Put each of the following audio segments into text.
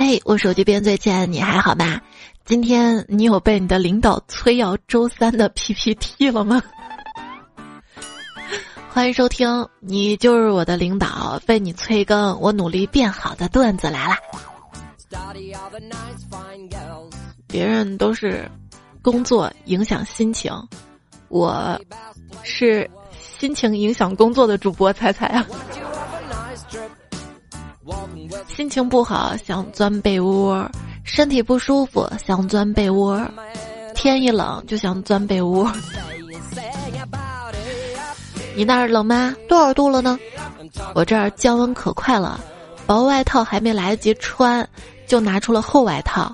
嘿，我手机边最亲爱的你还好吧？今天你有被你的领导催要周三的 PPT 了吗？欢迎收听，你就是我的领导，被你催更，我努力变好的段子来了。别人都是工作影响心情，我是心情影响工作的主播，猜猜啊？心情不好想钻被窝，身体不舒服想钻被窝，天一冷就想钻被窝。你那儿冷吗？多少度了呢？我这儿降温可快了，薄外套还没来得及穿，就拿出了厚外套。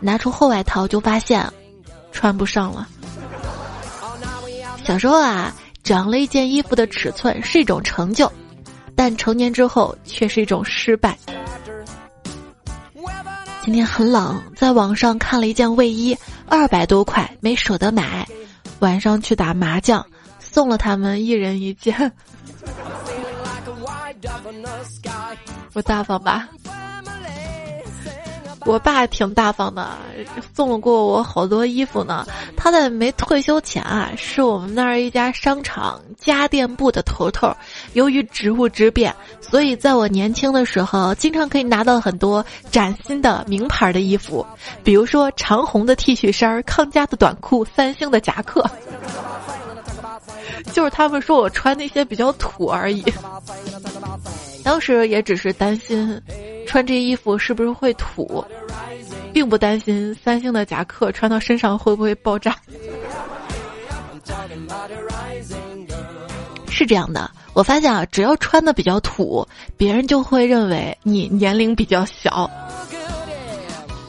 拿出厚外套就发现，穿不上了。小时候啊，长了一件衣服的尺寸是一种成就，但成年之后却是一种失败。今天很冷，在网上看了一件卫衣，二百多块，没舍得买，晚上去打麻将。送了他们一人一件，不大方吧？我爸挺大方的，送过我好多衣服呢。他在没退休前啊，是我们那儿一家商场家电部的头头。由于职务之便，所以在我年轻的时候，经常可以拿到很多崭新的名牌的衣服，比如说长虹的 T 恤衫、康佳的短裤、三星的夹克。就是他们说我穿那些比较土而已，当时也只是担心穿这衣服是不是会土，并不担心三星的夹克穿到身上会不会爆炸。是这样的，我发现啊，只要穿的比较土，别人就会认为你年龄比较小，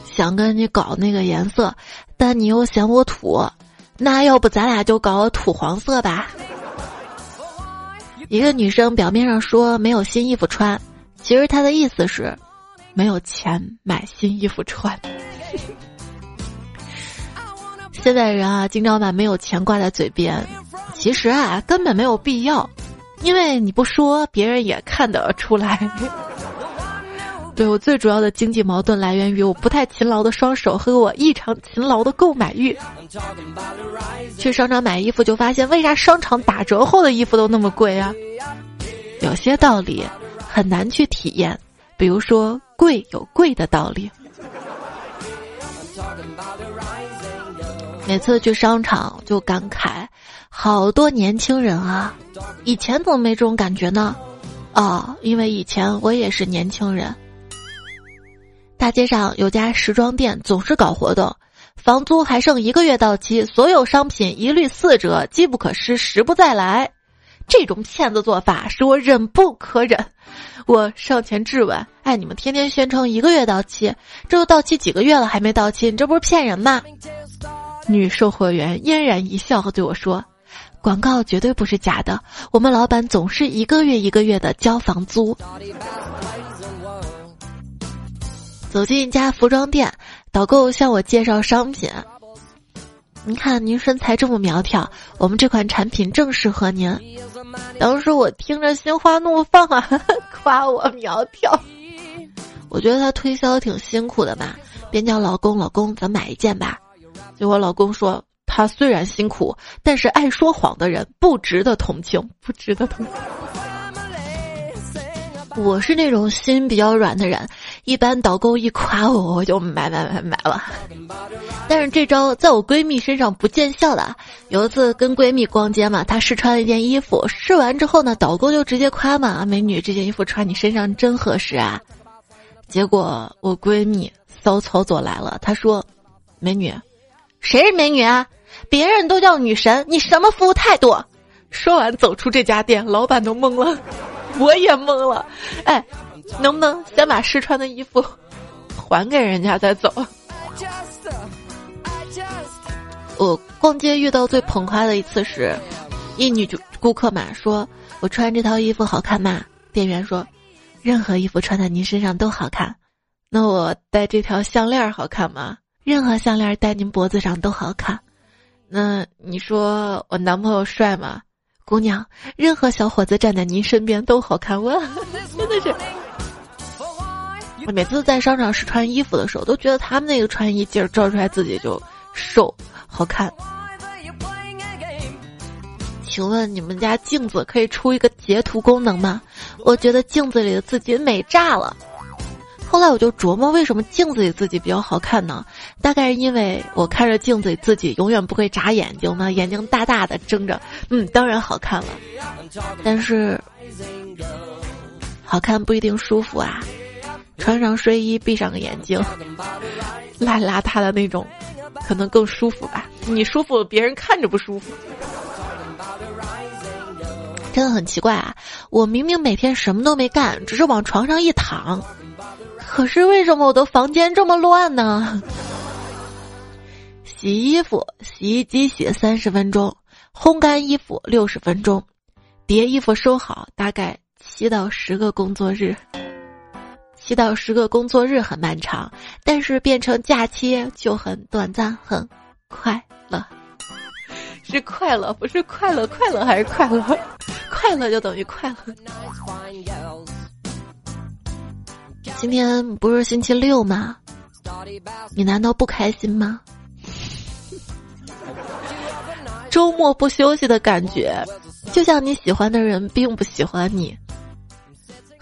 想跟你搞那个颜色，但你又嫌我土。那要不咱俩就搞土黄色吧？一个女生表面上说没有新衣服穿，其实她的意思是没有钱买新衣服穿。现在人啊，经常把没有钱挂在嘴边，其实啊，根本没有必要，因为你不说，别人也看得出来。对我最主要的经济矛盾来源于我不太勤劳的双手和我异常勤劳的购买欲。去商场买衣服就发现，为啥商场打折后的衣服都那么贵啊？有些道理很难去体验，比如说贵有贵的道理。每次去商场就感慨，好多年轻人啊，以前怎么没这种感觉呢？哦，因为以前我也是年轻人。大街上有家时装店，总是搞活动，房租还剩一个月到期，所有商品一律四折，机不可失，时不再来。这种骗子做法使我忍不可忍，我上前质问：“哎，你们天天宣称一个月到期，这都到期几个月了还没到期，你这不是骗人吗？”女售货员嫣然一笑，和对我说：“广告绝对不是假的，我们老板总是一个月一个月的交房租。”走进一家服装店，导购向我介绍商品。您看，您身材这么苗条，我们这款产品正适合您。当时我听着心花怒放啊，夸我苗条。我觉得他推销挺辛苦的嘛，便叫老公：“老公，咱买一件吧。”结果老公说：“他虽然辛苦，但是爱说谎的人不值得同情，不值得同情。”我是那种心比较软的人。一般导购一夸我，我就买买买买了。但是这招在我闺蜜身上不见效的。有一次跟闺蜜逛街嘛，她试穿了一件衣服，试完之后呢，导购就直接夸嘛：“美女，这件衣服穿你身上真合适啊。”结果我闺蜜骚操作来了，她说：“美女，谁是美女啊？别人都叫女神，你什么服务态度？”说完走出这家店，老板都懵了，我也懵了，哎。能不能先把试穿的衣服 还给人家再走？我逛街遇到最捧夸的一次是，一女主顾客嘛说：“我穿这套衣服好看吗？”店员说：“任何衣服穿在您身上都好看。”那我戴这条项链好看吗？任何项链戴您脖子上都好看。那你说我男朋友帅吗？姑娘，任何小伙子站在您身边都好看。我 真的是。每次在商场试穿衣服的时候，都觉得他们那个穿衣劲儿照出来自己就瘦好看。请问你们家镜子可以出一个截图功能吗？我觉得镜子里的自己美炸了。后来我就琢磨，为什么镜子里自己比较好看呢？大概是因为我看着镜子里自己永远不会眨眼睛嘛，眼睛大大的睁着，嗯，当然好看了。但是，好看不一定舒服啊。穿上睡衣，闭上个眼睛，邋邋遢的那种，可能更舒服吧。你舒服，别人看着不舒服。真的很奇怪啊！我明明每天什么都没干，只是往床上一躺。可是为什么我的房间这么乱呢？洗衣服，洗衣机洗三十分钟；烘干衣服六十分钟；叠衣服收好，大概七到十个工作日。七到十个工作日很漫长，但是变成假期就很短暂，很快乐。是快乐，不是快乐，快乐还是快乐？快乐就等于快乐。今天不是星期六吗？你难道不开心吗？周末不休息的感觉，就像你喜欢的人并不喜欢你，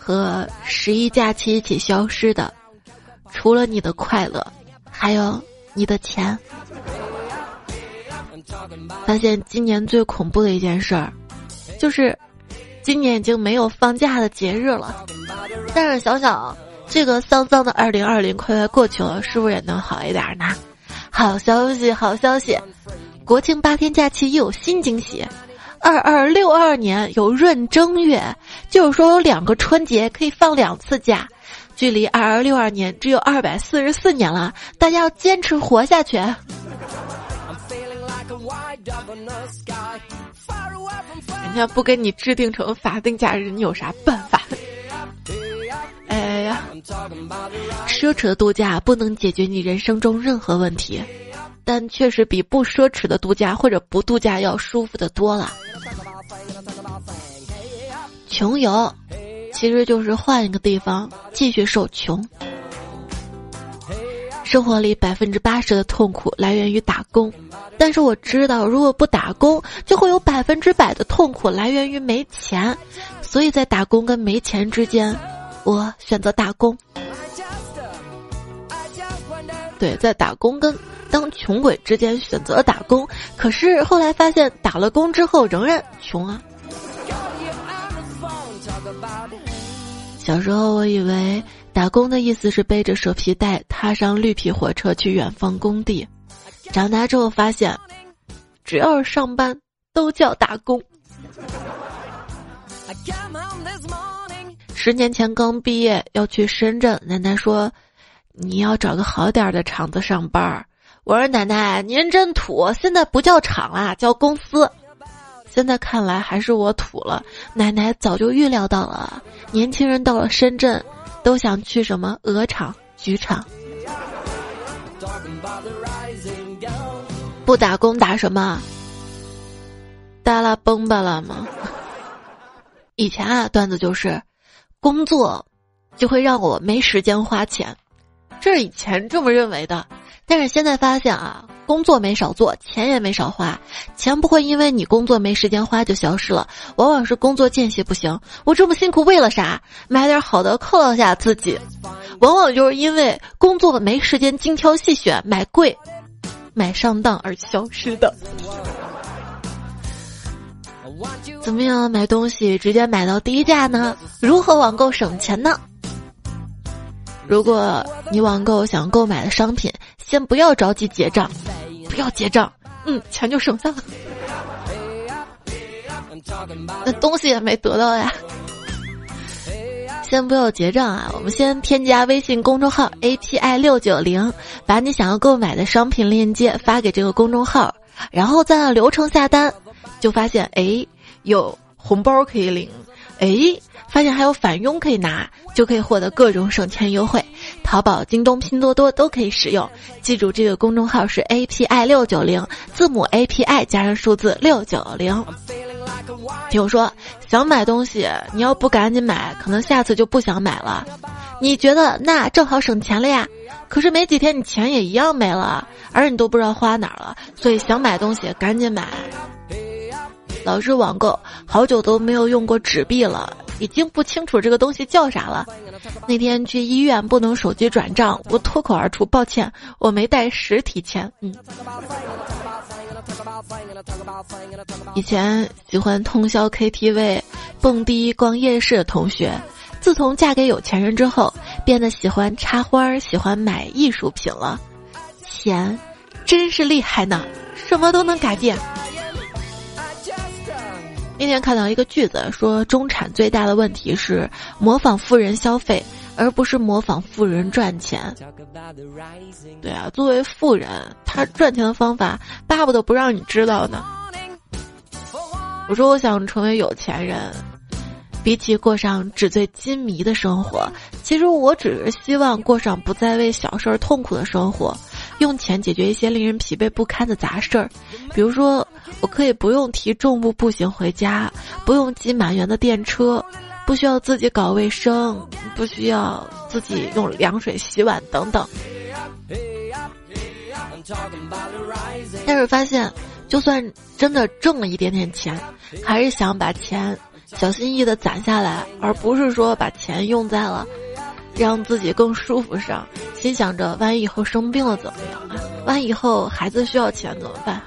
和十一假期一起消失的，除了你的快乐，还有你的钱。发现今年最恐怖的一件事儿，就是今年已经没有放假的节日了。但是想想。这个丧丧的二零二零快快过去了，是不是也能好一点呢？好消息，好消息！国庆八天假期又有新惊喜，二二六二年有闰正月，就是说有两个春节可以放两次假，距离二二六二年只有二百四十四年了，大家要坚持活下去。人家不给你制定成法定假日，你有啥办法？哎呀，奢侈的度假不能解决你人生中任何问题，但确实比不奢侈的度假或者不度假要舒服的多了。穷游，其实就是换一个地方继续受穷。生活里百分之八十的痛苦来源于打工，但是我知道，如果不打工，就会有百分之百的痛苦来源于没钱，所以在打工跟没钱之间。我选择打工，对，在打工跟当穷鬼之间选择打工，可是后来发现打了工之后仍然穷啊。小时候我以为打工的意思是背着蛇皮袋踏上绿皮火车去远方工地，长大之后发现，只要是上班都叫打工。十年前刚毕业要去深圳，奶奶说：“你要找个好点的厂子上班。”我说：“奶奶，您真土，现在不叫厂啦，叫公司。”现在看来还是我土了。奶奶早就预料到了，年轻人到了深圳，都想去什么鹅厂、菊厂。不打工打什么？耷拉崩巴了吗？以前啊，段子就是。工作就会让我没时间花钱，这是以前这么认为的。但是现在发现啊，工作没少做，钱也没少花。钱不会因为你工作没时间花就消失了，往往是工作间隙不行。我这么辛苦为了啥？买点好的犒劳下自己。往往就是因为工作没时间精挑细选，买贵、买上当而消失的。怎么样买东西直接买到低价呢？如何网购省钱呢？如果你网购想购买的商品，先不要着急结账，不要结账，嗯，钱就省下了。那东西也没得到呀。先不要结账啊，我们先添加微信公众号 API 六九零，把你想要购买的商品链接发给这个公众号，然后再按流程下单。就发现哎，有红包可以领，哎，发现还有返佣可以拿，就可以获得各种省钱优惠。淘宝、京东、拼多多都可以使用。记住，这个公众号是 API 六九零，字母 API 加上数字六九零。听我说，想买东西，你要不赶紧买，可能下次就不想买了。你觉得那正好省钱了呀？可是没几天，你钱也一样没了，而你都不知道花哪儿了。所以想买东西赶紧买。老是网购，好久都没有用过纸币了，已经不清楚这个东西叫啥了。那天去医院不能手机转账，我脱口而出：“抱歉，我没带实体钱。”嗯。以前喜欢通宵 KTV、蹦迪、逛夜市的同学，自从嫁给有钱人之后，变得喜欢插花、喜欢买艺术品了。钱真是厉害呢，什么都能改变。那天看到一个句子，说中产最大的问题是模仿富人消费，而不是模仿富人赚钱。对啊，作为富人，他赚钱的方法巴不得不让你知道呢。我说我想成为有钱人，比起过上纸醉金迷的生活，其实我只是希望过上不再为小事儿痛苦的生活。用钱解决一些令人疲惫不堪的杂事儿，比如说，我可以不用提重物步行回家，不用挤满员的电车，不需要自己搞卫生，不需要自己用凉水洗碗等等。但是发现，就算真的挣了一点点钱，还是想把钱小心翼翼的攒下来，而不是说把钱用在了。让自己更舒服上，心想着万一以后生病了怎么样啊？万一以后孩子需要钱怎么办？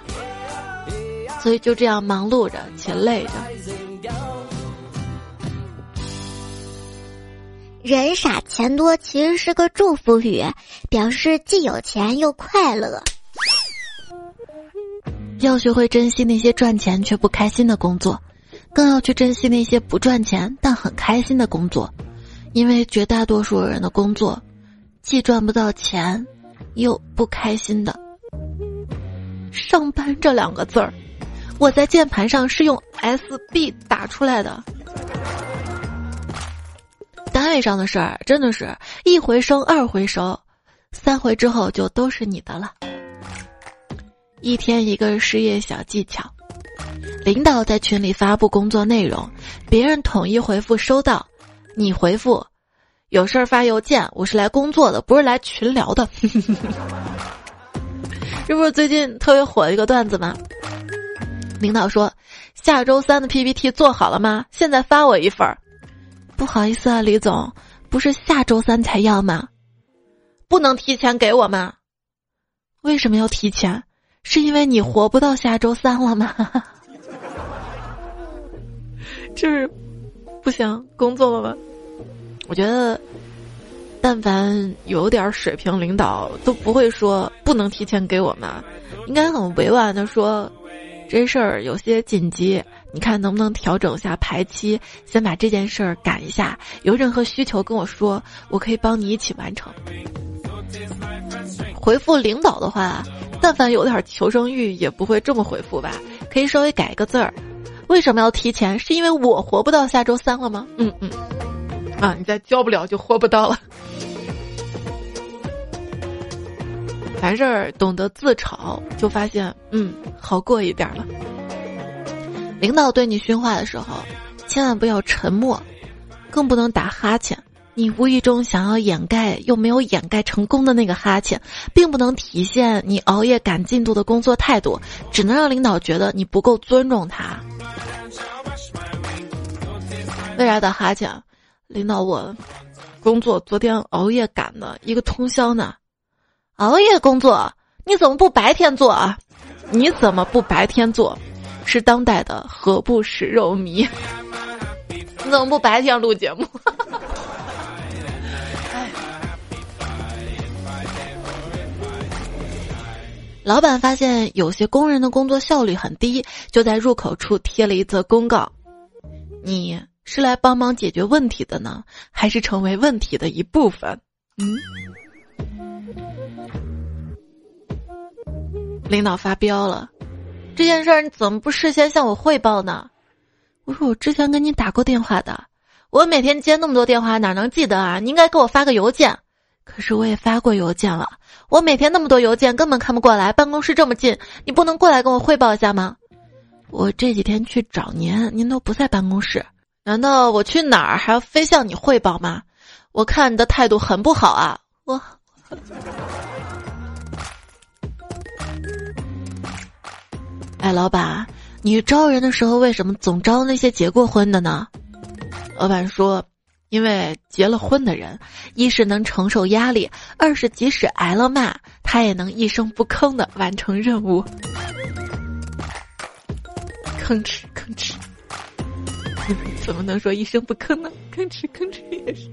所以就这样忙碌着且累着。人傻钱多其实是个祝福语，表示既有钱又快乐。要学会珍惜那些赚钱却不开心的工作，更要去珍惜那些不赚钱但很开心的工作。因为绝大多数人的工作，既赚不到钱，又不开心的。上班这两个字儿，我在键盘上是用 S B 打出来的。单位上的事儿，真的是一回生二回熟，三回之后就都是你的了。一天一个失业小技巧，领导在群里发布工作内容，别人统一回复收到。你回复，有事儿发邮件，我是来工作的，不是来群聊的。这不是最近特别火的一个段子吗？领导说，下周三的 PPT 做好了吗？现在发我一份儿。不好意思啊，李总，不是下周三才要吗？不能提前给我吗？为什么要提前？是因为你活不到下周三了吗？这是。不行工作了吧？我觉得，但凡有点水平，领导都不会说不能提前给我们，应该很委婉的说，这事儿有些紧急，你看能不能调整下排期，先把这件事儿赶一下。有任何需求跟我说，我可以帮你一起完成。回复领导的话，但凡有点求生欲，也不会这么回复吧？可以稍微改一个字儿。为什么要提前？是因为我活不到下周三了吗？嗯嗯，啊，你再交不了就活不到了。凡事懂得自嘲，就发现嗯好过一点了。领导对你训话的时候，千万不要沉默，更不能打哈欠。你无意中想要掩盖又没有掩盖成功的那个哈欠，并不能体现你熬夜赶进度的工作态度，只能让领导觉得你不够尊重他。为啥打哈欠？领导，我工作昨天熬夜赶的一个通宵呢。熬夜工作，你怎么不白天做啊？你怎么不白天做？是当代的何不食肉糜？你怎么不白天录节目？老板发现有些工人的工作效率很低，就在入口处贴了一则公告：你。是来帮忙解决问题的呢，还是成为问题的一部分？嗯。领导发飙了，这件事儿你怎么不事先向我汇报呢？我说我之前跟你打过电话的，我每天接那么多电话哪能记得啊？你应该给我发个邮件。可是我也发过邮件了，我每天那么多邮件根本看不过来。办公室这么近，你不能过来跟我汇报一下吗？我这几天去找您，您都不在办公室，难道我去哪儿还要非向你汇报吗？我看你的态度很不好啊！我，哎，老板，你招人的时候为什么总招那些结过婚的呢？老板说。因为结了婚的人，一是能承受压力，二是即使挨了骂，他也能一声不吭的完成任务。吭哧吭哧，怎么能说一声不吭呢？吭哧吭哧也是。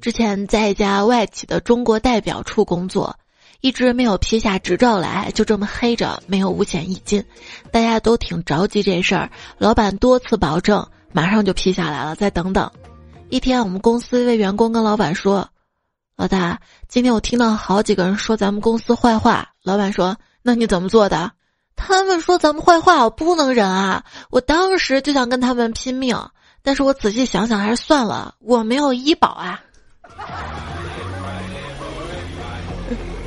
之前在一家外企的中国代表处工作，一直没有批下执照来，就这么黑着，没有五险一金，大家都挺着急这事儿。老板多次保证。马上就批下来了，再等等。一天，我们公司一位员工跟老板说：“老大，今天我听到好几个人说咱们公司坏话。”老板说：“那你怎么做的？”他们说咱们坏话，我不能忍啊！我当时就想跟他们拼命，但是我仔细想想还是算了，我没有医保啊。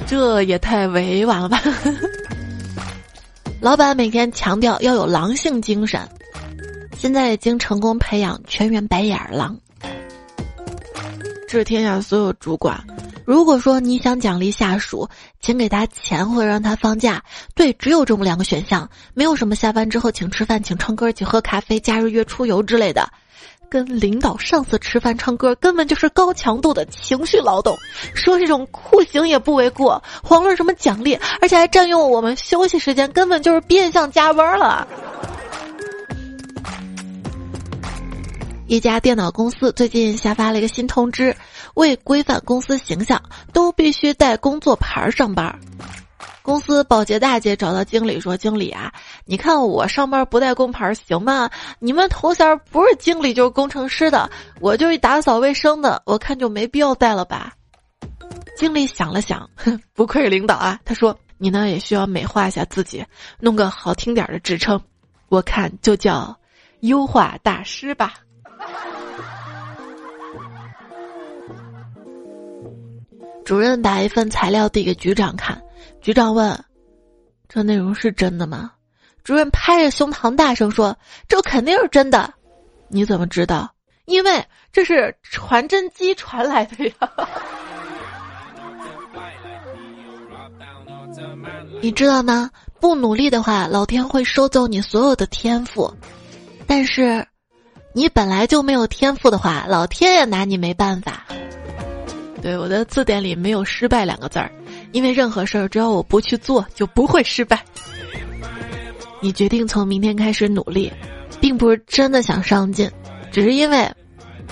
这也太委婉了吧！老板每天强调要有狼性精神。现在已经成功培养全员白眼狼。致天下所有主管，如果说你想奖励下属，请给他钱或者让他放假。对，只有这么两个选项，没有什么下班之后请吃饭、请唱歌、请喝咖啡、假日约出游之类的。跟领导、上司吃饭、唱歌，根本就是高强度的情绪劳动。说这种酷刑也不为过，遑论什么奖励，而且还占用我们休息时间，根本就是变相加班了。一家电脑公司最近下发了一个新通知，为规范公司形象，都必须带工作牌上班。公司保洁大姐找到经理说：“经理啊，你看我上班不带工牌行吗？你们头衔不是经理就是工程师的，我就是打扫卫生的，我看就没必要带了吧。”经理想了想，哼，不愧领导啊。他说：“你呢也需要美化一下自己，弄个好听点的职称，我看就叫优化大师吧。”主任把一份材料递给局长看，局长问：“这内容是真的吗？”主任拍着胸膛大声说：“这肯定是真的。”你怎么知道？因为这是传真机传来的呀。你知道吗？不努力的话，老天会收走你所有的天赋。但是，你本来就没有天赋的话，老天也拿你没办法。对，我的字典里没有“失败”两个字儿，因为任何事儿只要我不去做，就不会失败。你决定从明天开始努力，并不是真的想上进，只是因为，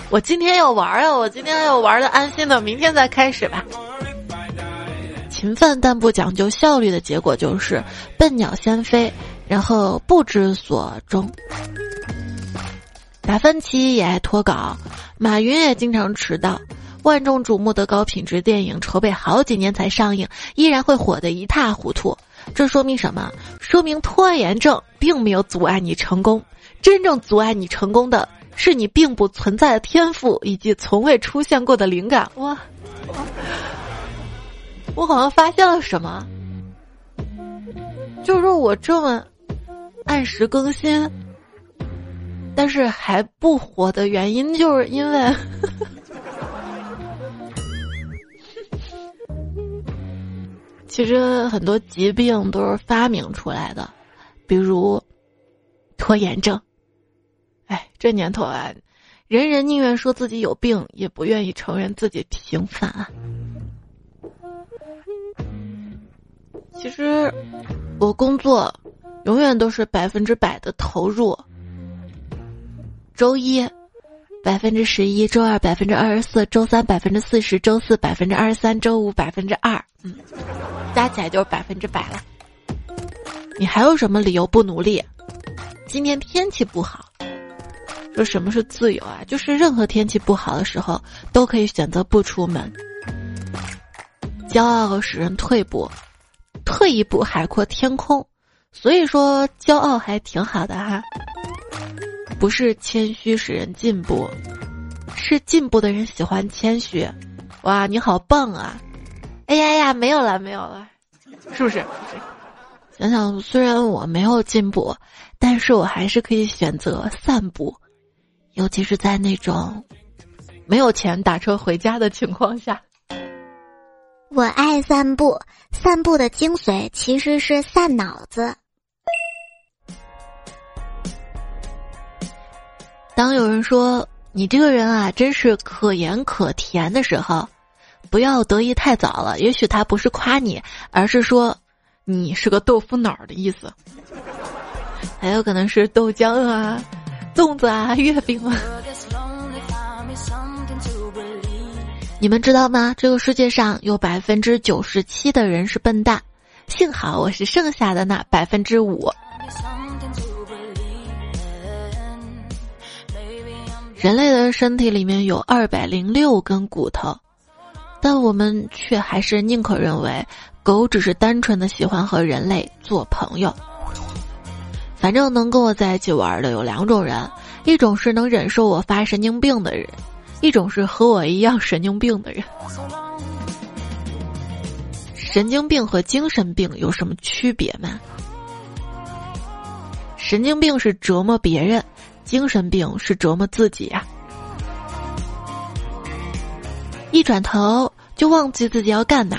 我今天要玩啊，我今天要玩的安心的，明天再开始吧。勤奋但不讲究效率的结果就是笨鸟先飞，然后不知所终。达芬奇也爱脱稿，马云也经常迟到。万众瞩目的高品质电影筹备好几年才上映，依然会火得一塌糊涂。这说明什么？说明拖延症并没有阻碍你成功，真正阻碍你成功的是你并不存在的天赋以及从未出现过的灵感。哇，我好像发现了什么，就是我这么按时更新，但是还不火的原因，就是因为。其实很多疾病都是发明出来的，比如拖延症。哎，这年头啊，人人宁愿说自己有病，也不愿意承认自己平凡。其实我工作永远都是百分之百的投入。周一百分之十一，周二百分之二十四，周三百分之四十，周四百分之二十三，周五百分之二。嗯。加起来就是百分之百了。你还有什么理由不努力？今天天气不好，说什么是自由啊？就是任何天气不好的时候都可以选择不出门。骄傲使人退步，退一步海阔天空。所以说，骄傲还挺好的哈。不是谦虚使人进步，是进步的人喜欢谦虚。哇，你好棒啊！哎呀呀，没有了，没有了，是不是？想想，虽然我没有进步，但是我还是可以选择散步，尤其是在那种没有钱打车回家的情况下。我爱散步，散步的精髓其实是散脑子。当有人说你这个人啊，真是可盐可甜的时候，不要得意太早了。也许他不是夸你，而是说你是个豆腐脑的意思。还有可能是豆浆啊、粽子啊、月饼啊。你们知道吗？这个世界上有百分之九十七的人是笨蛋，幸好我是剩下的那百分之五。人类的身体里面有二百零六根骨头，但我们却还是宁可认为狗只是单纯的喜欢和人类做朋友。反正能跟我在一起玩的有两种人，一种是能忍受我发神经病的人。一种是和我一样神经病的人。神经病和精神病有什么区别吗？神经病是折磨别人，精神病是折磨自己呀。一转头就忘记自己要干嘛，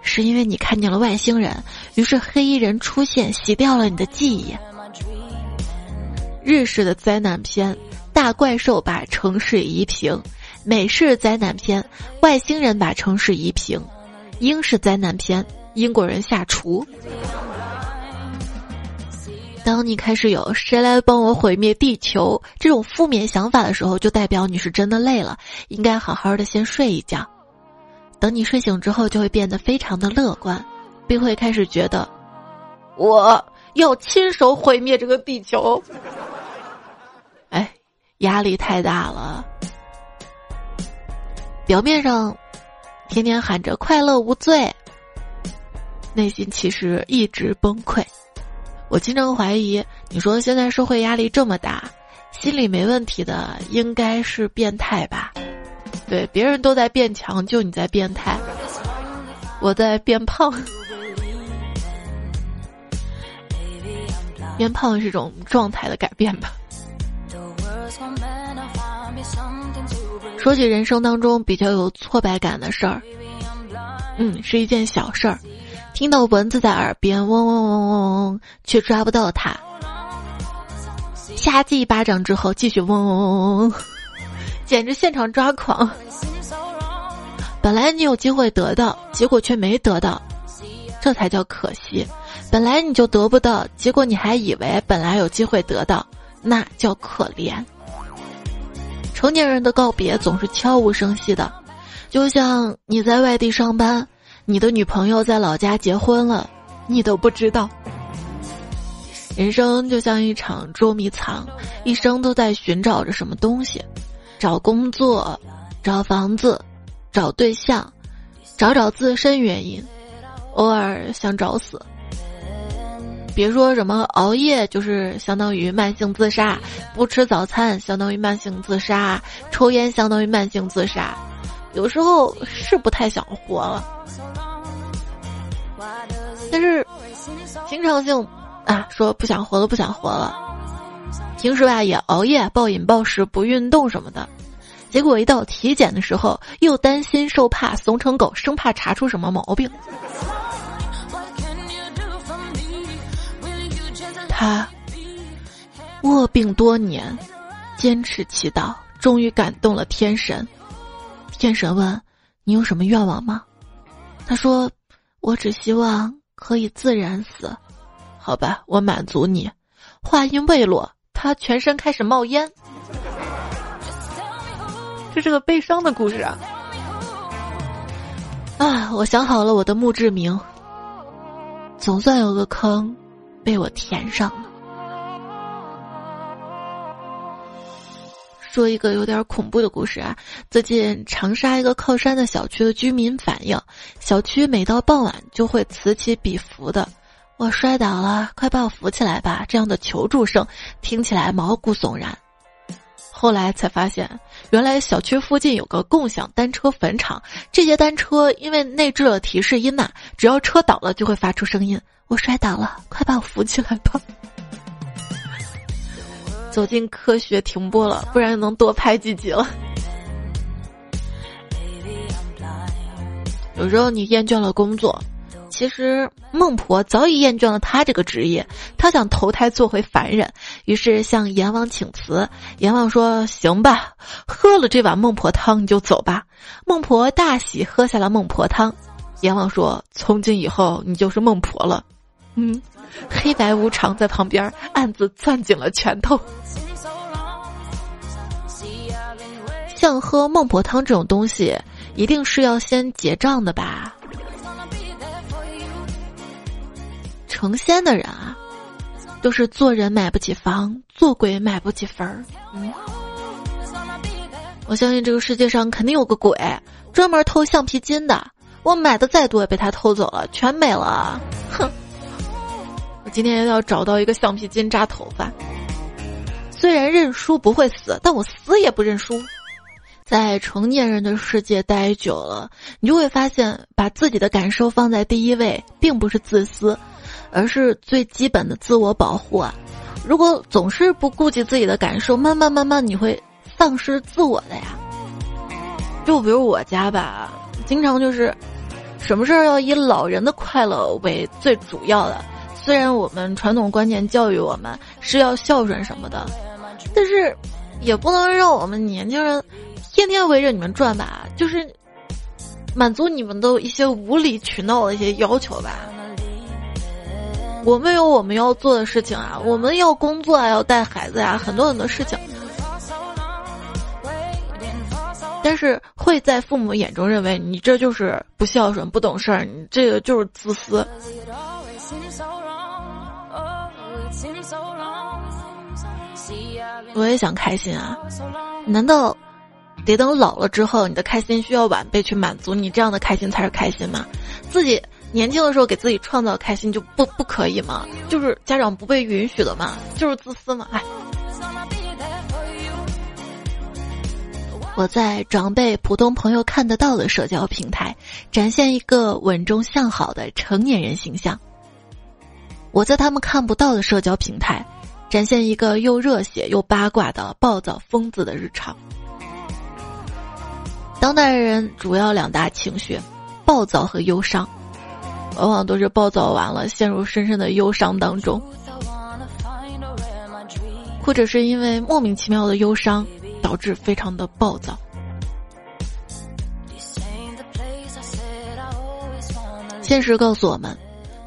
是因为你看见了外星人，于是黑衣人出现，洗掉了你的记忆。日式的灾难片。大怪兽把城市夷平，美式灾难片，外星人把城市夷平，英式灾难片，英国人下厨。当你开始有“谁来帮我毁灭地球”这种负面想法的时候，就代表你是真的累了，应该好好的先睡一觉。等你睡醒之后，就会变得非常的乐观，并会开始觉得我要亲手毁灭这个地球。哎压力太大了，表面上天天喊着快乐无罪，内心其实一直崩溃。我经常怀疑，你说现在社会压力这么大，心理没问题的应该是变态吧？对，别人都在变强，就你在变态，我在变胖。变胖是一种状态的改变吧？说起人生当中比较有挫败感的事儿，嗯，是一件小事儿，听到蚊子在耳边嗡嗡嗡嗡嗡，却抓不到它，瞎记一巴掌之后继续嗡嗡嗡嗡嗡，简直现场抓狂。本来你有机会得到，结果却没得到，这才叫可惜。本来你就得不到，结果你还以为本来有机会得到，那叫可怜。成年人的告别总是悄无声息的，就像你在外地上班，你的女朋友在老家结婚了，你都不知道。人生就像一场捉迷藏，一生都在寻找着什么东西，找工作，找房子，找对象，找找自身原因，偶尔想找死。别说什么熬夜就是相当于慢性自杀，不吃早餐相当于慢性自杀，抽烟相当于慢性自杀，有时候是不太想活了。但是经常性啊，说不想活了，不想活了。平时吧也熬夜、暴饮暴食、不运动什么的，结果一到体检的时候，又担心受怕，怂成狗，生怕查出什么毛病。他卧病多年，坚持祈祷，终于感动了天神。天神问：“你有什么愿望吗？”他说：“我只希望可以自然死。”好吧，我满足你。话音未落，他全身开始冒烟。这是个悲伤的故事啊！啊，我想好了我的墓志铭，总算有个坑。被我填上了。说一个有点恐怖的故事啊！最近长沙一个靠山的小区的居民反映，小区每到傍晚就会此起彼伏的“我摔倒了，快把我扶起来吧”这样的求助声，听起来毛骨悚然。后来才发现，原来小区附近有个共享单车坟场，这些单车因为内置了提示音呐，只要车倒了就会发出声音。我摔倒了，快把我扶起来吧！走进科学停播了，不然能多拍几集了。有时候你厌倦了工作。其实孟婆早已厌倦了他这个职业，他想投胎做回凡人，于是向阎王请辞。阎王说：“行吧，喝了这碗孟婆汤你就走吧。”孟婆大喜，喝下了孟婆汤。阎王说：“从今以后你就是孟婆了。”嗯，黑白无常在旁边暗自攥紧了拳头。像喝孟婆汤这种东西，一定是要先结账的吧？成仙的人啊，都是做人买不起房，做鬼买不起坟儿。嗯，我相信这个世界上肯定有个鬼，专门偷橡皮筋的。我买的再多也被他偷走了，全没了。哼！今天要找到一个橡皮筋扎头发。虽然认输不会死，但我死也不认输。在成年人的世界待久了，你就会发现，把自己的感受放在第一位，并不是自私。而是最基本的自我保护啊！如果总是不顾及自己的感受，慢慢慢慢你会丧失自我的呀。就比如我家吧，经常就是，什么事儿要以老人的快乐为最主要的。虽然我们传统观念教育我们是要孝顺什么的，但是也不能让我们年轻人天天围着你们转吧。就是满足你们的一些无理取闹的一些要求吧。我们有我们要做的事情啊，我们要工作啊，要带孩子呀，很多很多事情。但是会在父母眼中认为你这就是不孝顺、不懂事儿，你这个就是自私。我也想开心啊，难道得等老了之后，你的开心需要晚辈去满足你这样的开心才是开心吗？自己。年轻的时候给自己创造开心就不不可以吗？就是家长不被允许的嘛，就是自私嘛。哎，我在长辈、普通朋友看得到的社交平台，展现一个稳重向好的成年人形象；我在他们看不到的社交平台，展现一个又热血又八卦的暴躁疯子的日常。当代人主要两大情绪：暴躁和忧伤。往往都是暴躁完了，陷入深深的忧伤当中，或者是因为莫名其妙的忧伤，导致非常的暴躁。现实告诉我们，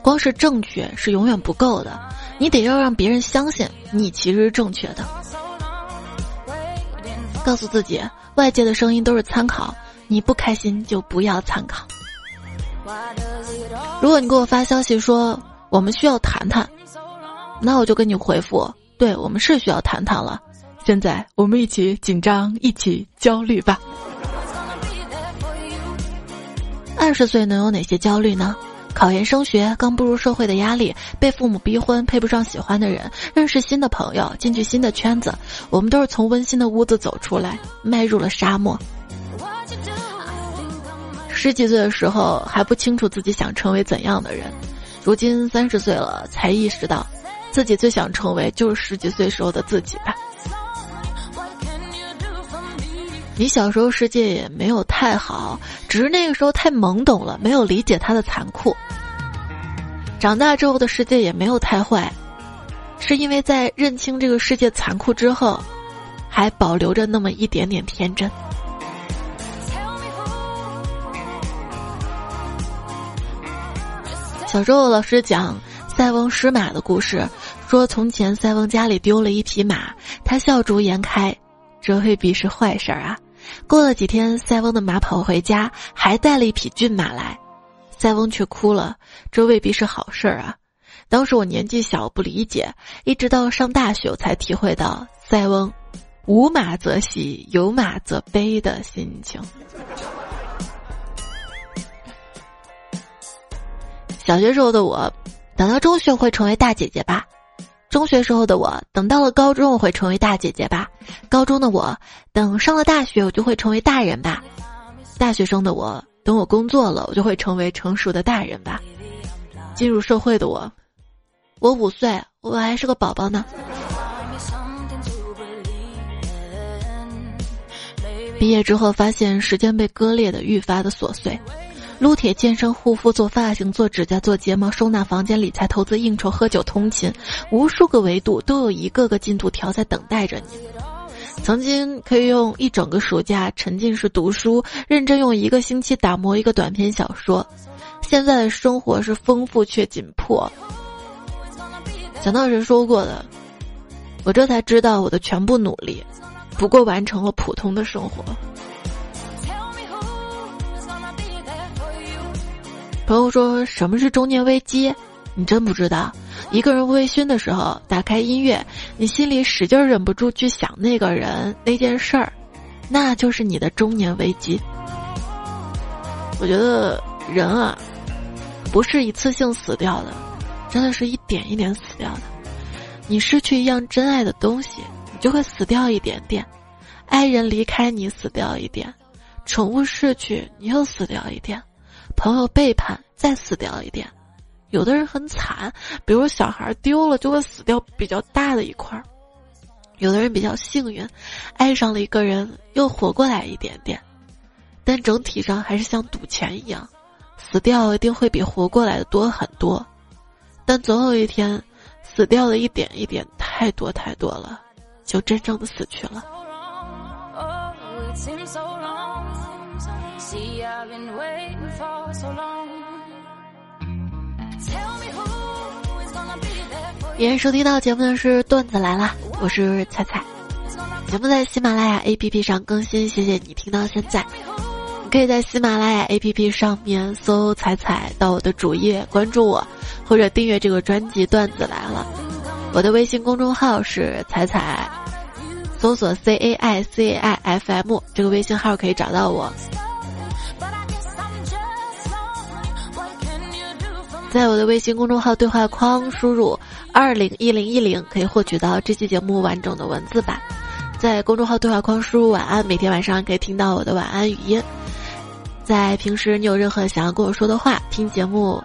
光是正确是永远不够的，你得要让别人相信你其实是正确的。告诉自己，外界的声音都是参考，你不开心就不要参考。如果你给我发消息说我们需要谈谈，那我就跟你回复：对我们是需要谈谈了。现在我们一起紧张，一起焦虑吧。二十岁能有哪些焦虑呢？考研升学，刚步入社会的压力，被父母逼婚，配不上喜欢的人，认识新的朋友，进去新的圈子。我们都是从温馨的屋子走出来，迈入了沙漠。十几岁的时候还不清楚自己想成为怎样的人，如今三十岁了才意识到，自己最想成为就是十几岁时候的自己吧。你小时候世界也没有太好，只是那个时候太懵懂了，没有理解它的残酷。长大之后的世界也没有太坏，是因为在认清这个世界残酷之后，还保留着那么一点点天真。小时候，老师讲塞翁失马的故事，说从前塞翁家里丢了一匹马，他笑逐颜开，这未必是坏事儿啊。过了几天，塞翁的马跑回家，还带了一匹骏马来，塞翁却哭了，这未必是好事儿啊。当时我年纪小，不理解，一直到上大学，我才体会到塞翁无马则喜，有马则悲的心情。小学时候的我，等到中学会成为大姐姐吧。中学时候的我，等到了高中，我会成为大姐姐吧；高中的我，等上了大学，我就会成为大人吧；大学生的我，等我工作了，我就会成为成熟的大人吧；进入社会的我，我五岁，我还是个宝宝呢。毕业之后，发现时间被割裂的愈发的琐碎。撸铁、健身、护肤、做发型、做指甲、做睫毛、收纳房间、理财、投资、应酬、喝酒、通勤，无数个维度都有一个个进度条在等待着你。曾经可以用一整个暑假沉浸式读书，认真用一个星期打磨一个短篇小说。现在的生活是丰富却紧迫。想到谁说过的，我这才知道我的全部努力，不过完成了普通的生活。朋友说什么是中年危机？你真不知道。一个人微醺的时候，打开音乐，你心里使劲忍不住去想那个人、那件事儿，那就是你的中年危机。我觉得人啊，不是一次性死掉的，真的是一点一点死掉的。你失去一样真爱的东西，你就会死掉一点点；爱人离开你，死掉一点；宠物逝去，你又死掉一点。朋友背叛，再死掉一点；有的人很惨，比如小孩丢了就会死掉比较大的一块儿；有的人比较幸运，爱上了一个人又活过来一点点。但整体上还是像赌钱一样，死掉一定会比活过来的多很多。但总有一天，死掉的一点一点太多太多了，就真正的死去了。今天收听到节目的是段子来了，我是彩彩。节目在喜马拉雅 APP 上更新，谢谢你听到现在。你可以在喜马拉雅 APP 上面搜“彩彩”到我的主页关注我，或者订阅这个专辑《段子来了》。我的微信公众号是彩彩，搜索 C A I C A I F M 这个微信号可以找到我。在我的微信公众号对话框输入“二零一零一零”，可以获取到这期节目完整的文字版。在公众号对话框输入“晚安”，每天晚上可以听到我的晚安语音。在平时你有任何想要跟我说的话，听节目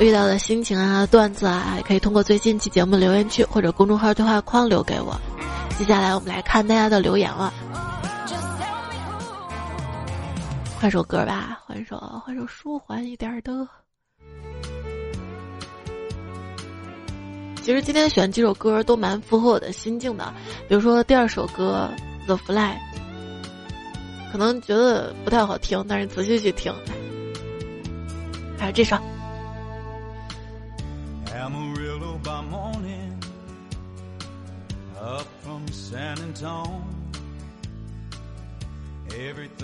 遇到的心情啊、段子啊，可以通过最新期节目留言区或者公众号对话框留给我。接下来我们来看大家的留言了。换首歌吧，换首换首舒缓一点的。其实今天选几首歌都蛮符合我的心境的，比如说第二首歌《The Fly》，可能觉得不太好听，但是仔细去听。还有这首。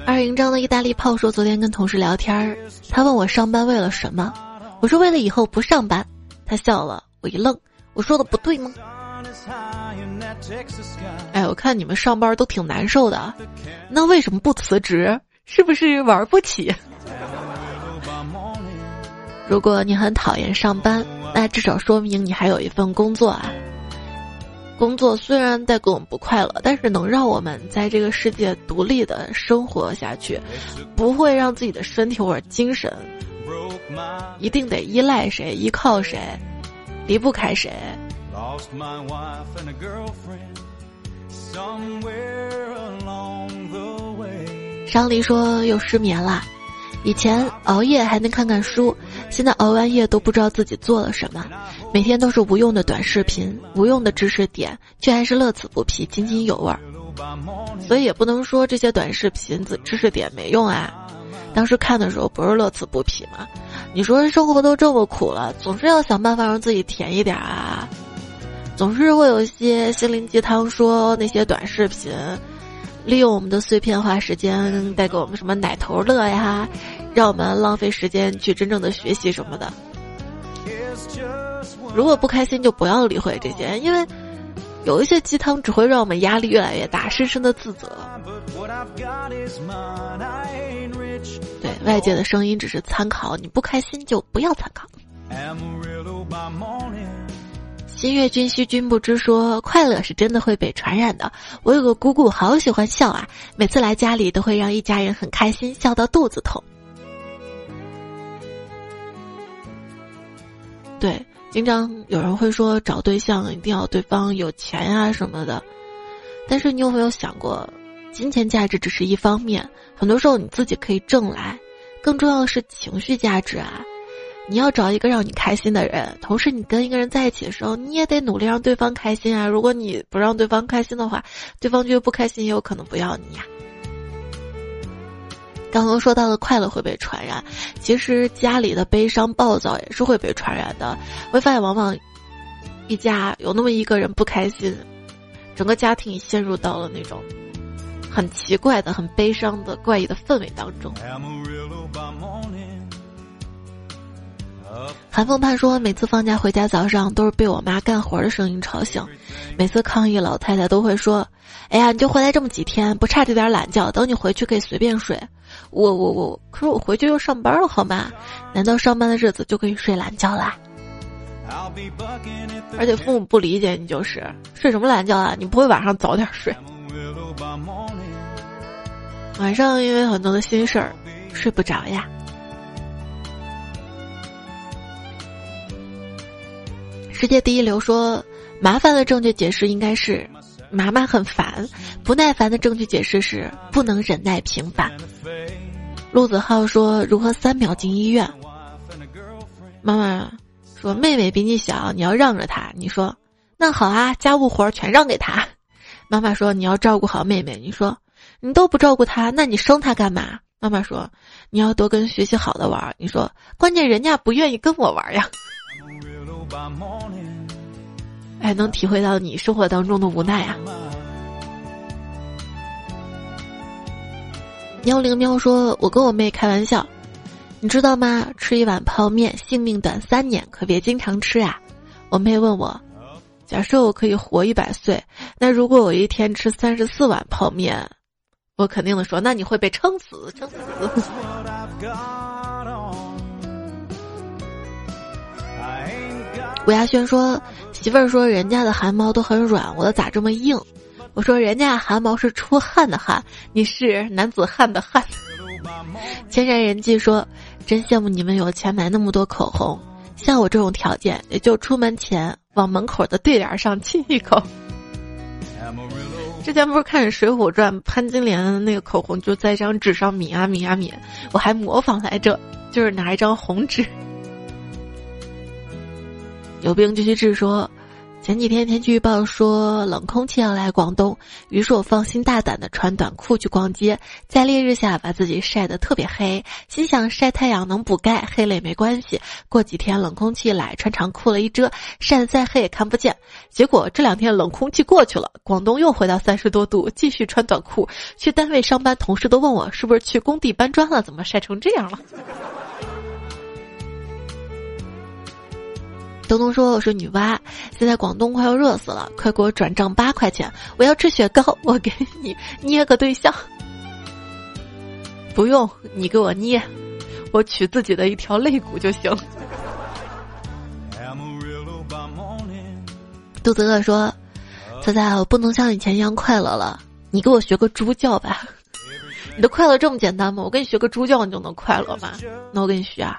二营章的意大利炮说，昨天跟同事聊天，他问我上班为了什么，我说为了以后不上班。他笑了，我一愣。我说的不对吗？哎，我看你们上班都挺难受的，那为什么不辞职？是不是玩不起？如果你很讨厌上班，那至少说明你还有一份工作啊。工作虽然带给我们不快乐，但是能让我们在这个世界独立的生活下去，不会让自己的身体或者精神一定得依赖谁、依靠谁。离不开谁？商黎说又失眠了。以前熬夜还能看看书，现在熬完夜都不知道自己做了什么。每天都是无用的短视频，无用的知识点，却还是乐此不疲，津津有味儿。所以也不能说这些短视频、知识点没用啊。当时看的时候不是乐此不疲吗？你说生活都这么苦了，总是要想办法让自己甜一点啊！总是会有一些心灵鸡汤说那些短视频，利用我们的碎片化时间带给我们什么奶头乐呀，让我们浪费时间去真正的学习什么的。如果不开心就不要理会这些，因为有一些鸡汤只会让我们压力越来越大，深深的自责。对外界的声音只是参考，你不开心就不要参考。新月君须君不知说，快乐是真的会被传染的。我有个姑姑，好喜欢笑啊，每次来家里都会让一家人很开心，笑到肚子痛。对，经常有人会说找对象一定要对方有钱啊什么的，但是你有没有想过，金钱价值只是一方面，很多时候你自己可以挣来，更重要的是情绪价值啊！你要找一个让你开心的人，同时你跟一个人在一起的时候，你也得努力让对方开心啊！如果你不让对方开心的话，对方觉得不开心，也有可能不要你呀。刚刚说到的快乐会被传染，其实家里的悲伤暴躁也是会被传染的。会发现往往一家有那么一个人不开心，整个家庭陷入到了那种很奇怪的、很悲伤的怪异的氛围当中。韩风盼说，每次放假回家早上都是被我妈干活的声音吵醒，每次抗议老太太都会说：“哎呀，你就回来这么几天，不差这点懒觉，等你回去可以随便睡。”我我我，可是我回去又上班了，好吗？难道上班的日子就可以睡懒觉啦？而且父母不理解你，就是睡什么懒觉啊？你不会晚上早点睡？晚上因为很多的心事儿，睡不着呀。世界第一流说，麻烦的正确解释应该是“妈妈很烦”，不耐烦的正确解释是“不能忍耐平凡”。陆子浩说：“如何三秒进医院？”妈妈说：“妹妹比你小，你要让着她。”你说：“那好啊，家务活全让给她。”妈妈说：“你要照顾好妹妹。”你说：“你都不照顾他，那你生他干嘛？”妈妈说：“你要多跟学习好的玩。”你说：“关键人家不愿意跟我玩呀。”哎，能体会到你生活当中的无奈啊！幺零喵说：“我跟我妹开玩笑，你知道吗？吃一碗泡面，性命短三年，可别经常吃啊！”我妹问我：“假设我可以活一百岁，那如果我一天吃三十四碗泡面，我肯定的说，那你会被撑死，撑死。”吴亚轩说：“媳妇儿说人家的汗毛都很软，我的咋这么硬？”我说：“人家汗毛是出汗的汗，你是男子汉的汉。”千山人迹说：“真羡慕你们有钱买那么多口红，像我这种条件，也就出门前往门口的对联上亲一口。”之前不是看《水浒传》，潘金莲那个口红就在一张纸上抿啊抿啊抿，我还模仿来着，就是拿一张红纸。有病就去治。说，前几天天气预报说冷空气要来广东，于是我放心大胆的穿短裤去逛街，在烈日下把自己晒得特别黑，心想晒太阳能补钙，黑了也没关系。过几天冷空气来，穿长裤了一遮，晒得再黑也看不见。结果这两天冷空气过去了，广东又回到三十多度，继续穿短裤去单位上班，同事都问我是不是去工地搬砖了，怎么晒成这样了？东东说：“我是女娲，现在广东快要热死了，快给我转账八块钱，我要吃雪糕，我给你捏个对象。不用你给我捏，我取自己的一条肋骨就行。”肚子饿说：“仔仔，我不能像以前一样快乐了，你给我学个猪叫吧。你的快乐这么简单吗？我给你学个猪叫，你就能快乐吗？那我给你学啊。”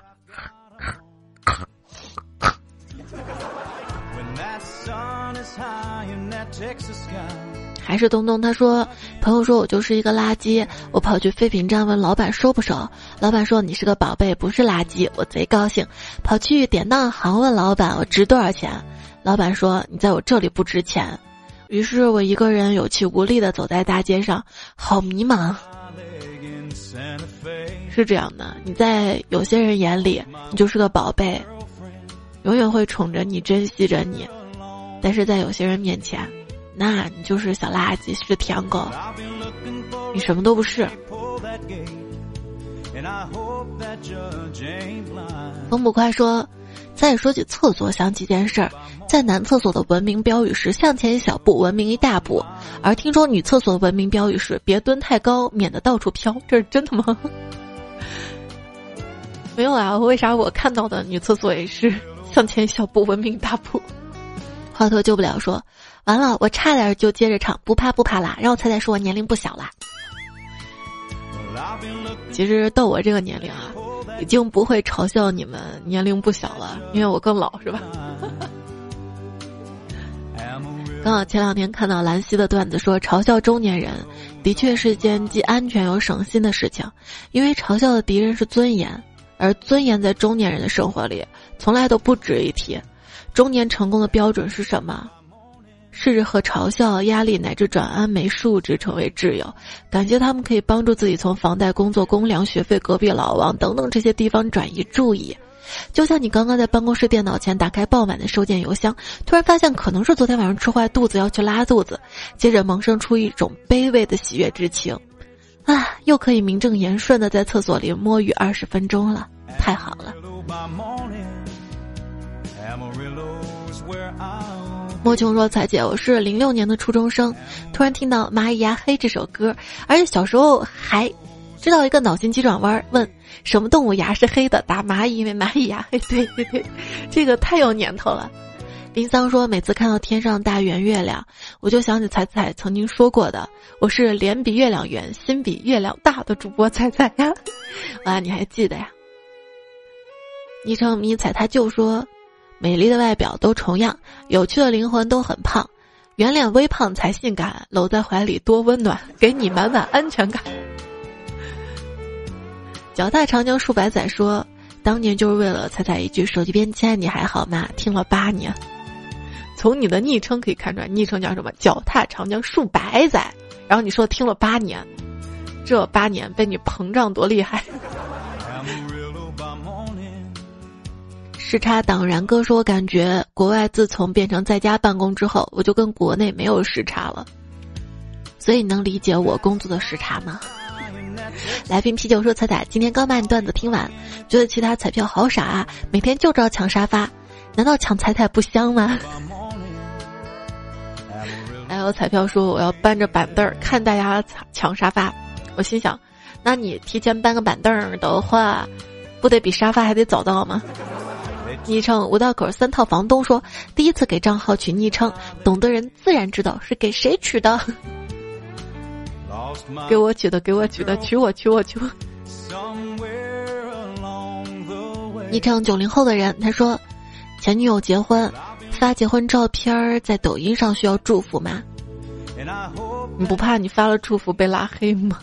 还是东东，他说，朋友说我就是一个垃圾，我跑去废品站问老板收不收，老板说你是个宝贝，不是垃圾，我贼高兴，跑去典当行问老板我值多少钱，老板说你在我这里不值钱，于是我一个人有气无力的走在大街上，好迷茫。是这样的，你在有些人眼里，你就是个宝贝。永远会宠着你，珍惜着你，但是在有些人面前，那你就是小垃圾，是舔狗，你什么都不是。风捕快说：“再说起厕所，想起件事儿，在男厕所的文明标语是向前一小步，文明一大步。而听说女厕所的文明标语是别蹲太高，免得到处飘。这是真的吗？” 没有啊，为啥我看到的女厕所也是？向前一小步，文明一大步。华佗救不了说，完了，我差点就接着唱，不怕不怕啦，让我猜猜说我年龄不小啦。其实到我这个年龄啊，已经不会嘲笑你们年龄不小了，因为我更老，是吧？刚好前两天看到兰溪的段子，说嘲笑中年人的确是件既安全又省心的事情，因为嘲笑的敌人是尊严，而尊严在中年人的生活里从来都不值一提。中年成功的标准是什么？是和嘲笑、压力乃至转氨酶数值成为挚友，感谢他们可以帮助自己从房贷、工作、公粮、学费、隔壁老王等等这些地方转移注意。就像你刚刚在办公室电脑前打开爆满的收件邮箱，突然发现可能是昨天晚上吃坏肚子要去拉肚子，接着萌生出一种卑微的喜悦之情，啊，又可以名正言顺的在厕所里摸鱼二十分钟了，太好了。莫琼说：“彩姐，我是零六年的初中生，突然听到《蚂蚁压黑》这首歌，而且小时候还知道一个脑筋急转弯，问。”什么动物牙是黑的？打蚂蚁，因为蚂蚁牙黑。对对对，这个太有年头了。林桑说，每次看到天上大圆月亮，我就想起彩彩曾经说过的：“我是脸比月亮圆，心比月亮大的主播彩彩呀。”啊，你还记得呀？昵称迷彩他就说：“美丽的外表都重样，有趣的灵魂都很胖，圆脸微胖才性感，搂在怀里多温暖，给你满满安全感。”脚踏长江数百载说，当年就是为了踩踩一句手机边签你还好吗？听了八年，从你的昵称可以看出来，昵称叫什么？脚踏长江数百载，然后你说听了八年，这八年被你膨胀多厉害？时差党然哥说，我感觉国外自从变成在家办公之后，我就跟国内没有时差了，所以你能理解我工作的时差吗？来瓶啤酒说彩彩，今天刚把你段子听完，觉得其他彩票好傻啊！每天就知道抢沙发，难道抢彩彩不香吗？还有彩票说我要搬着板凳儿看大家抢抢沙发，我心想，那你提前搬个板凳儿的话，不得比沙发还得早到吗？昵称五道口三套房东说，第一次给账号取昵称，懂的人自然知道是给谁取的。给我取的，给我取的，取我，取我，取我。昵称九零后的人，他说，前女友结婚，发结婚照片在抖音上需要祝福吗？你不怕你发了祝福被拉黑吗？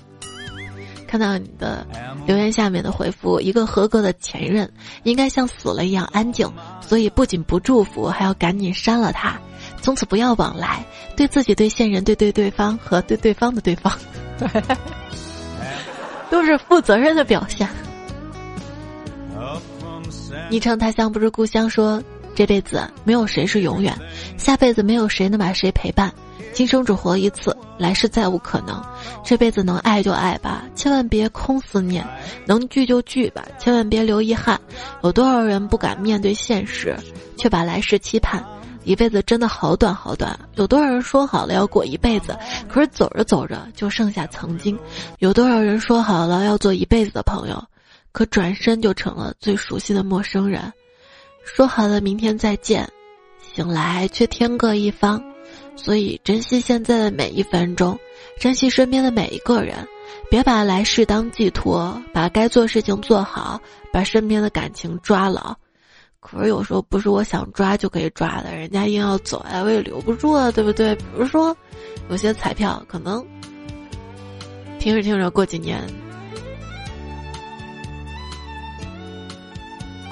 看到你的留言下面的回复，一个合格的前任应该像死了一样安静，所以不仅不祝福，还要赶紧删了他。从此不要往来，对自己、对现任、对对对方和对对方的对方，都是负责任的表现。昵称他乡不是故乡，说这辈子没有谁是永远，下辈子没有谁能把谁陪伴，今生只活一次，来世再无可能。这辈子能爱就爱吧，千万别空思念；能聚就聚吧，千万别留遗憾。有多少人不敢面对现实，却把来世期盼。一辈子真的好短好短，有多少人说好了要过一辈子，可是走着走着就剩下曾经；有多少人说好了要做一辈子的朋友，可转身就成了最熟悉的陌生人。说好了明天再见，醒来却天各一方。所以珍惜现在的每一分钟，珍惜身边的每一个人，别把来世当寄托，把该做事情做好，把身边的感情抓牢。可是有时候不是我想抓就可以抓的，人家硬要走呀，我也留不住啊，对不对？比如说，有些彩票可能听着听着，过几年，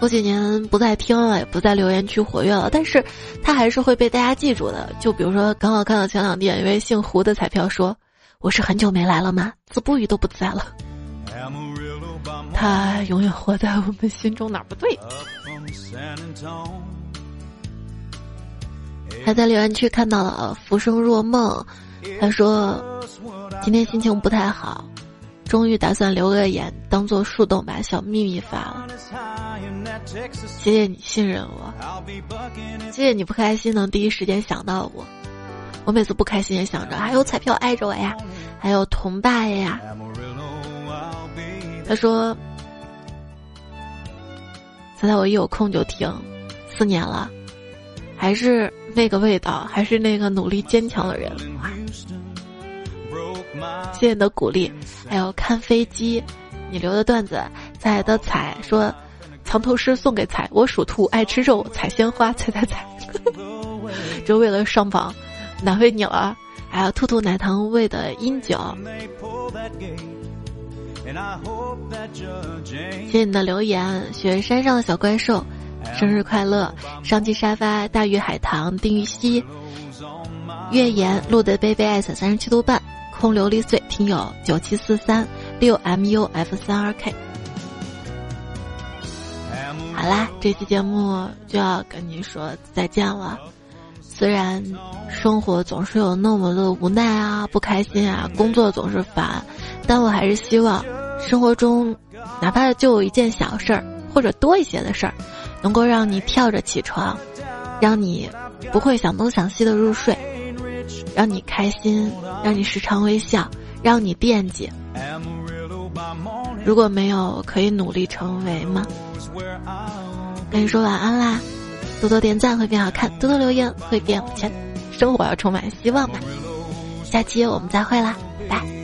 过几年不再听了，也不在留言区活跃了，但是他还是会被大家记住的。就比如说，刚好看到前两天一位姓胡的彩票说：“我是很久没来了吗？”子不语都不在了。他永远活在我们心中，哪儿不对？还在留言区看到了浮生若梦，他说今天心情不太好，终于打算留个言，当做树洞把小秘密发了。谢谢你信任我，谢谢你不开心能第一时间想到我，我每次不开心也想着还有彩票挨着我呀，还有同伴呀。他说：“现在我一有空就听，四年了，还是那个味道，还是那个努力坚强的人。哇谢谢你的鼓励，还有看飞机，你留的段子，彩的彩说，藏头诗送给彩，我属兔，爱吃肉，采鲜花，采采采，就为了上榜，难为你了。还有兔兔奶糖味的阴酒，谢谢你的留言，雪山上的小怪兽，生日快乐！上期沙发，大鱼海棠，丁禹兮，月言，路的贝贝 s 三十七度半。空琉璃碎，听友九七四三六 muf 三二 k。好啦，这期节目就要跟你说再见了。虽然生活总是有那么的无奈啊、不开心啊，工作总是烦，但我还是希望生活中哪怕就有一件小事儿，或者多一些的事儿，能够让你跳着起床，让你不会想东想西的入睡。让你开心，让你时常微笑，让你惦记。如果没有，可以努力成为吗？跟你说晚安啦！多多点赞会变好看，多多留言会变有钱，生活要充满希望吧！下期我们再会啦，拜。